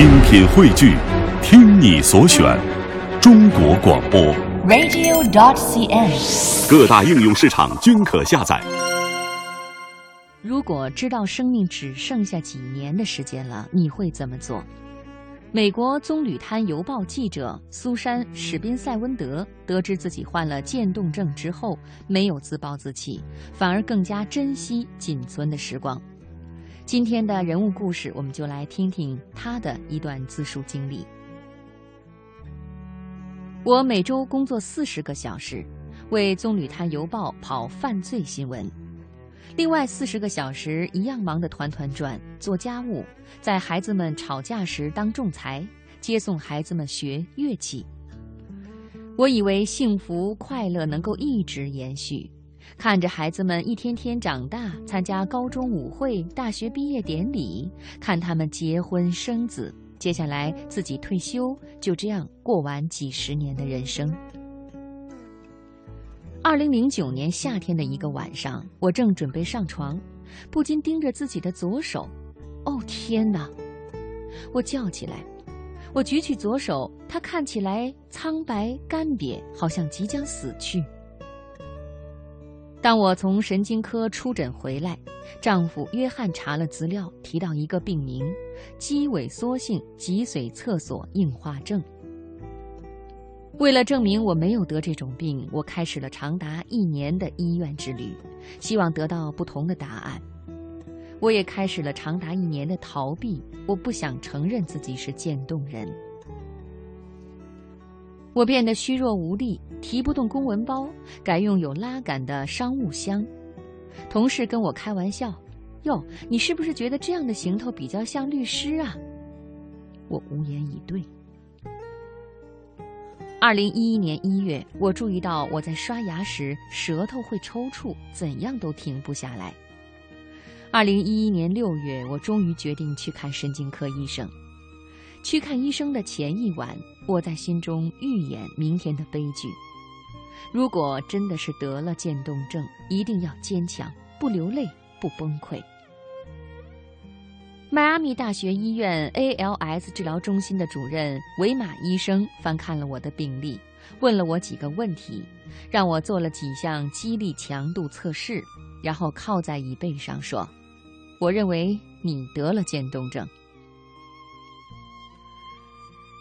精品汇聚，听你所选，中国广播。radio.dot.cn，。各大应用市场均可下载。如果知道生命只剩下几年的时间了，你会怎么做？美国棕榈滩邮报记者苏珊·史宾塞温德得知自己患了渐冻症之后，没有自暴自弃，反而更加珍惜仅存的时光。今天的人物故事，我们就来听听他的一段自述经历。我每周工作四十个小时，为棕榈滩邮报跑犯罪新闻。另外四十个小时一样忙得团团转，做家务，在孩子们吵架时当仲裁，接送孩子们学乐器。我以为幸福快乐能够一直延续，看着孩子们一天天长大，参加高中舞会、大学毕业典礼，看他们结婚生子，接下来自己退休，就这样过完几十年的人生。二零零九年夏天的一个晚上，我正准备上床，不禁盯着自己的左手。哦天哪！我叫起来。我举起左手，它看起来苍白干瘪，好像即将死去。当我从神经科出诊回来，丈夫约翰查了资料，提到一个病名——肌萎缩性脊髓侧索硬化症。为了证明我没有得这种病，我开始了长达一年的医院之旅，希望得到不同的答案。我也开始了长达一年的逃避，我不想承认自己是渐冻人。我变得虚弱无力，提不动公文包，改用有拉杆的商务箱。同事跟我开玩笑：“哟，你是不是觉得这样的行头比较像律师啊？”我无言以对。二零一一年一月，我注意到我在刷牙时舌头会抽搐，怎样都停不下来。二零一一年六月，我终于决定去看神经科医生。去看医生的前一晚，我在心中预演明天的悲剧。如果真的是得了渐冻症，一定要坚强，不流泪，不崩溃。迈阿密大学医院 ALS 治疗中心的主任维马医生翻看了我的病历，问了我几个问题，让我做了几项肌力强度测试，然后靠在椅背上说：“我认为你得了渐冻症。”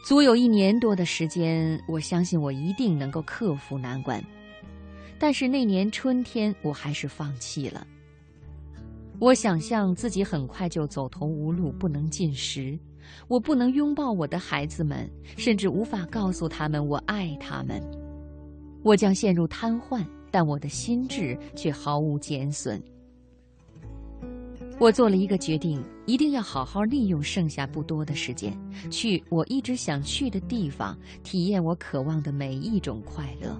足有一年多的时间，我相信我一定能够克服难关。但是那年春天，我还是放弃了。我想象自己很快就走投无路，不能进食，我不能拥抱我的孩子们，甚至无法告诉他们我爱他们。我将陷入瘫痪，但我的心智却毫无减损。我做了一个决定，一定要好好利用剩下不多的时间，去我一直想去的地方，体验我渴望的每一种快乐。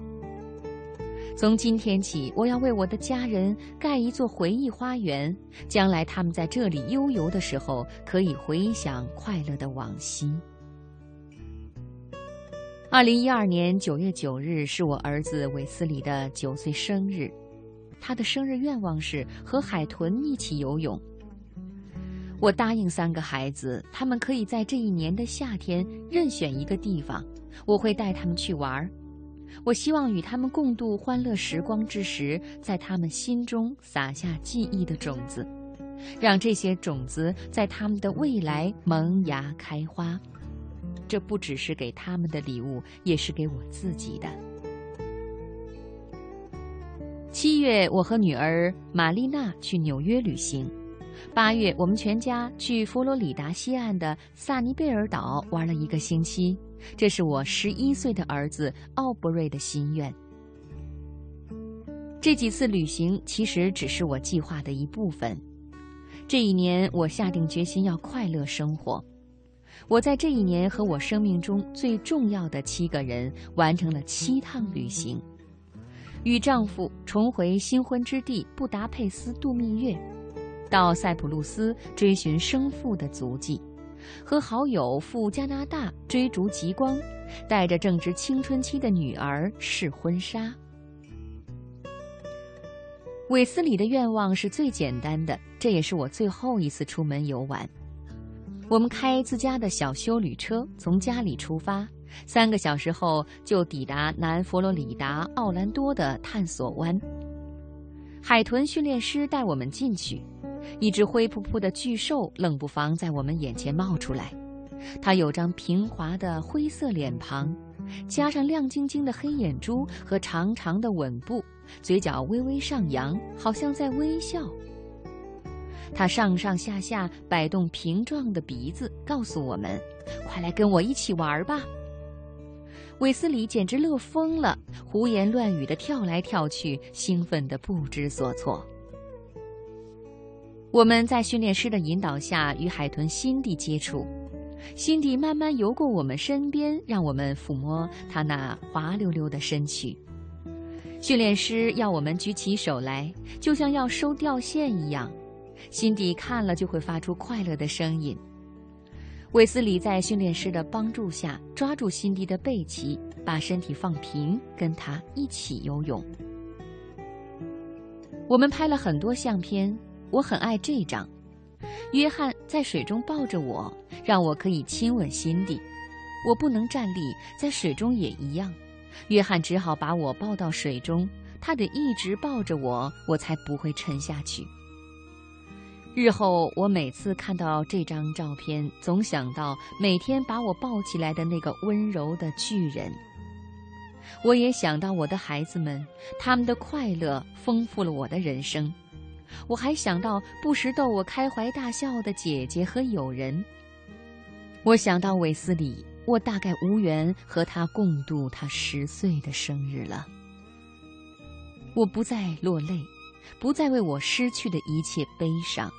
从今天起，我要为我的家人盖一座回忆花园，将来他们在这里悠游的时候，可以回想快乐的往昔。二零一二年九月九日是我儿子韦斯里的九岁生日，他的生日愿望是和海豚一起游泳。我答应三个孩子，他们可以在这一年的夏天任选一个地方，我会带他们去玩儿。我希望与他们共度欢乐时光之时，在他们心中撒下记忆的种子，让这些种子在他们的未来萌芽开花。这不只是给他们的礼物，也是给我自己的。七月，我和女儿玛丽娜去纽约旅行。八月，我们全家去佛罗里达西岸的萨尼贝尔岛玩了一个星期。这是我十一岁的儿子奥布瑞的心愿。这几次旅行其实只是我计划的一部分。这一年，我下定决心要快乐生活。我在这一年和我生命中最重要的七个人完成了七趟旅行：与丈夫重回新婚之地布达佩斯度蜜月，到塞浦路斯追寻生父的足迹。和好友赴加拿大追逐极光，带着正值青春期的女儿试婚纱。韦斯里的愿望是最简单的，这也是我最后一次出门游玩。我们开自家的小修旅车从家里出发，三个小时后就抵达南佛罗里达奥兰多的探索湾。海豚训练师带我们进去，一只灰扑扑的巨兽冷不防在我们眼前冒出来。它有张平滑的灰色脸庞，加上亮晶晶的黑眼珠和长长的吻部，嘴角微微上扬，好像在微笑。它上上下下摆动平状的鼻子，告诉我们：“快来跟我一起玩吧！”韦斯里简直乐疯了，胡言乱语的跳来跳去，兴奋的不知所措。我们在训练师的引导下与海豚辛蒂接触，辛蒂慢慢游过我们身边，让我们抚摸它那滑溜溜的身躯。训练师要我们举起手来，就像要收钓线一样。辛迪看了就会发出快乐的声音。韦斯里在训练师的帮助下抓住辛迪的背鳍，把身体放平，跟他一起游泳。我们拍了很多相片，我很爱这张。约翰在水中抱着我，让我可以亲吻辛迪。我不能站立，在水中也一样。约翰只好把我抱到水中，他得一直抱着我，我才不会沉下去。日后，我每次看到这张照片，总想到每天把我抱起来的那个温柔的巨人。我也想到我的孩子们，他们的快乐丰富了我的人生。我还想到不时逗我开怀大笑的姐姐和友人。我想到韦斯理，我大概无缘和他共度他十岁的生日了。我不再落泪，不再为我失去的一切悲伤。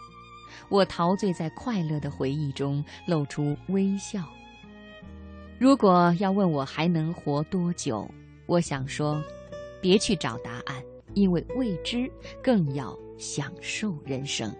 我陶醉在快乐的回忆中，露出微笑。如果要问我还能活多久，我想说，别去找答案，因为未知更要享受人生。